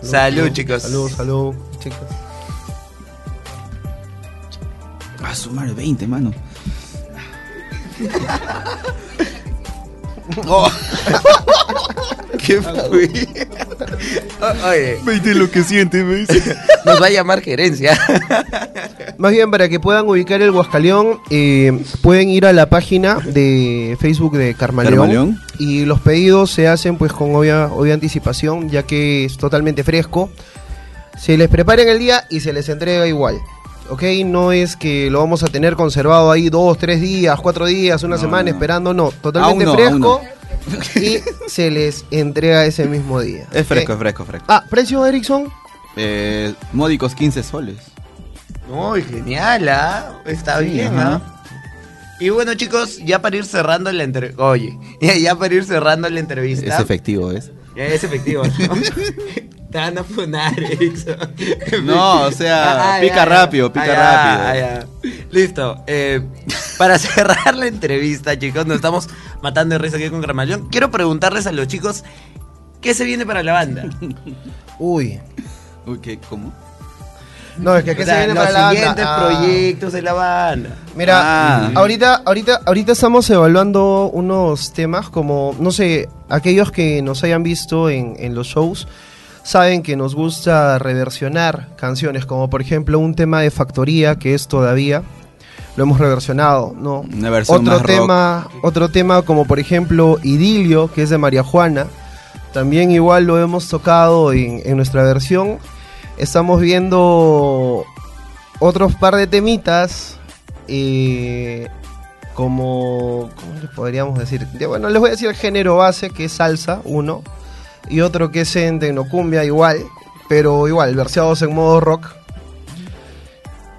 Salud, chicos. Salud, salud, chicos. A sumar 20, mano. *laughs* Oh. *laughs* ¿Qué fue? O- Oye, 20 lo que siente, me dice. *laughs* nos va a llamar gerencia. Más bien, para que puedan ubicar el Huascaleón, eh, pueden ir a la página de Facebook de Carmaleón. Carmaleón. Y los pedidos se hacen pues con obvia, obvia anticipación, ya que es totalmente fresco. Se les prepara en el día y se les entrega igual. ¿Ok? No es que lo vamos a tener conservado ahí dos, tres días, cuatro días, una No, semana no. esperando. No, totalmente Aún no, fresco. Y *laughs* se les entrega ese mismo día. Es fresco, es fresco, fresco. Ah, precio Ericsson. Eh, módicos 15 soles. Muy genial, ¿ah? Está Sí, bien. ¿ah? Y bueno, chicos, ya para ir cerrando la entrevista. Oye, *laughs* ya, para ir cerrando la entrevista. Es efectivo, ¿es? Es efectivo, ¿no? *laughs* Te van a funar, *laughs* Erickson. No, o sea, Ah, pica ya, rápido, pica Ah, rápido. ya, ya. Listo. eh, para *laughs* cerrar la entrevista, chicos, nos estamos matando de risa aquí con Gramallón. Quiero preguntarles a los chicos qué se viene para la banda. Uy. Uy, ¿qué? ¿Cómo? No, es que ¿qué O sea, se viene los para la banda? siguientes Ah. proyectos de la banda. Mira, Ah. ahorita, ahorita, ahorita estamos evaluando unos temas como, no sé, aquellos que nos hayan visto en, en los shows saben que nos gusta reversionar canciones, como por ejemplo un tema de Factoría que es todavía lo hemos reversionado, ¿no? Una versión Otro más rock. tema, otro tema como por ejemplo Idilio, que es de María Juana, también igual lo hemos tocado en, en nuestra versión. Estamos viendo otros par de temitas eh, como ¿cómo les podríamos decir? Bueno, les voy a decir el género base que es salsa, uno, y otro que es en tecnocumbia igual, pero igual, verseados en modo rock.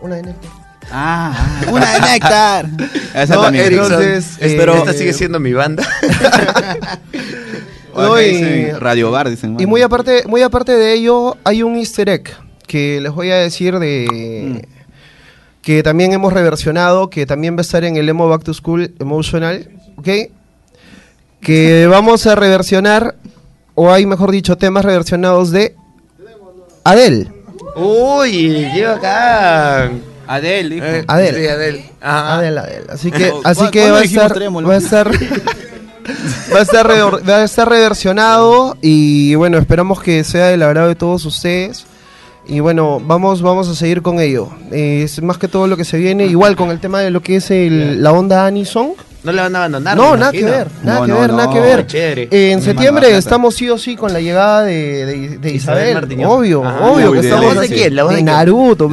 Una de Néctar. Ah, *laughs* una de Néctar. *laughs* Esa No, también. Entonces, espero, eh, esta sigue siendo mi banda. No, y- dicen Radio Bar, dicen. Y muy aparte, muy aparte de ello, hay un easter egg que les voy a decir de que también hemos reversionado, que también va a estar en el Emo Back to School Emotional, ¿ok? Que vamos a reversionar o hay mejor dicho, temas reversionados de Adele. Uy, qué bacán. Adel, dijo. Eh, Adele. sí, Adele. Ajá. Adele, Adele. Así que, ¿Cu- así que va a estar, *laughs* va a estar, va a estar, re- va a estar reversionado y bueno, esperamos que sea del agrado de todos ustedes. Y bueno, vamos, vamos a seguir con ello. Eh, es más que todo lo que se viene, igual con el tema de lo que es el- la onda Anison. No le van a abandonar. No, nada que ver, nada No, que no, ver, nada no, que ver. chévere. En septiembre estamos sí o sí con la llegada de, de, de Isabel Isabel. Obvio, Ajá. obvio que estamos ¿La voz de quién? ¿La voz de de quién? Naruto.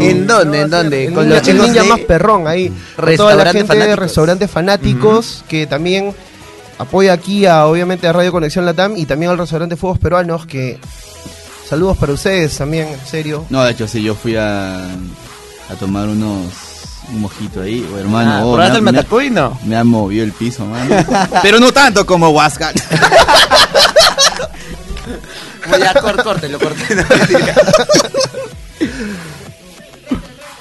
¿En dónde? ¿En dónde? Con los chicos ninja más perrón ahí. Toda la Restaurante gente de restaurantes fanáticos que también apoya aquí a obviamente a Radio Conexión Latam y también al restaurante Fuegos Peruanos que saludos para ustedes también, en serio. No, de hecho, sí, yo fui a, a tomar unos. Un mojito ahí, oh, hermano. Ah, oh, ¿Probaste me, el me- matacuy? No. me ha movido el piso, mano. *laughs* Pero no tanto como Huasca. *laughs* Ya, cor- córtelo, córtelo. *laughs*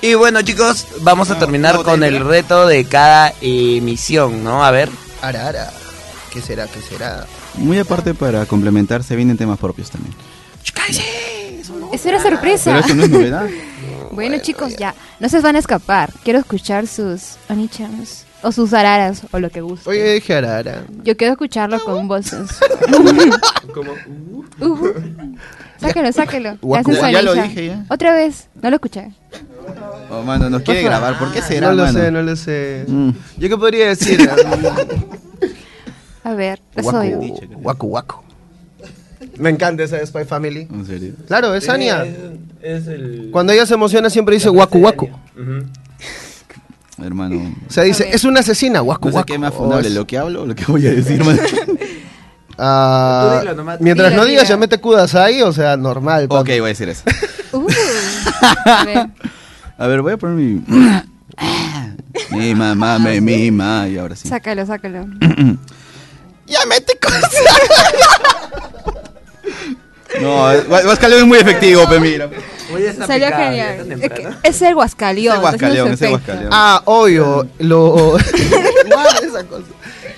Y bueno chicos, vamos a terminar no, con el reto de cada emisión, ¿no? A ver. Ara, ara. ¿Qué será? ¿Qué será? Muy aparte, para complementarse, vienen temas propios también. Es una sorpresa. Pero eso no es novedad. Bueno, chicos, ya. No se van a escapar. Quiero escuchar sus onichans. O sus araras, o lo que guste. Oye, dije ara, ara. Yo quiero escucharlo con voces. *laughs* Ujú. Sáquelo, sáquelo. Guacu- Hace su ya lo dije, ya. Otra vez. No lo escuché. Oh, mano, nos quiere grabar. ¿Por qué será, no lo mano? sé, no lo sé. Mm. ¿Yo qué podría decir? *laughs* A ver, lo soy. Guacu. Me encanta esa de Spy Family. ¿En serio? Claro, es Anya. Es el... Cuando ella se emociona siempre dice guacu, guacu. Hermano. O sea, dice, es una asesina, guacu, No sé guacu. qué es más fundable, lo que hablo o lo que voy a decir, mano. *laughs* Ah, nomás. mientras no digas dilo. Yamete Kudasai, o sea, normal. ok, voy a decir eso. Uh. *laughs* A ver. A ver, voy a poner mi. mi mamá me mima. Y ahora sí. Sácalo, sácalo. *clears throat* ¡Ya mete cosas! *laughs* No, Huascaleón es muy efectivo, pe, mira. Salió genial. Es, que es el Huascalión. Es el Huascaleón, es el. Huascaleón. Ah, obvio, lo... *laughs* *laughs* Esa cosa.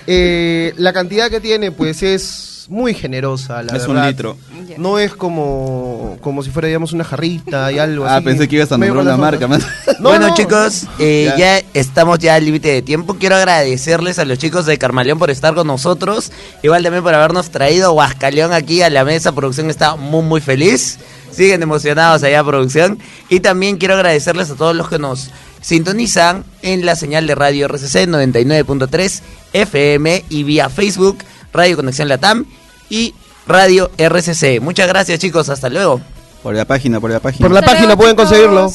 Eh, la cantidad que tiene, pues, es muy generosa, la Es un litro. No es como, como si fuera, digamos, una jarrita y algo Ah, así. pensé que ibas a nombrar una las marca. *laughs* No, bueno no. chicos, eh, Ya. ya. estamos ya al límite de tiempo. Quiero agradecerles a los chicos de Carmaleón por estar con nosotros. Igual también por habernos traído Huascaleón aquí a la mesa. Producción está muy muy feliz. Siguen emocionados allá producción. Y también quiero agradecerles a todos los que nos sintonizan en la señal de radio RCC 99.3 FM y vía Facebook, Radio Conexión Latam y Radio RCC. Muchas gracias chicos, hasta luego. Por la página, por la página. Por la página pueden conseguirlo.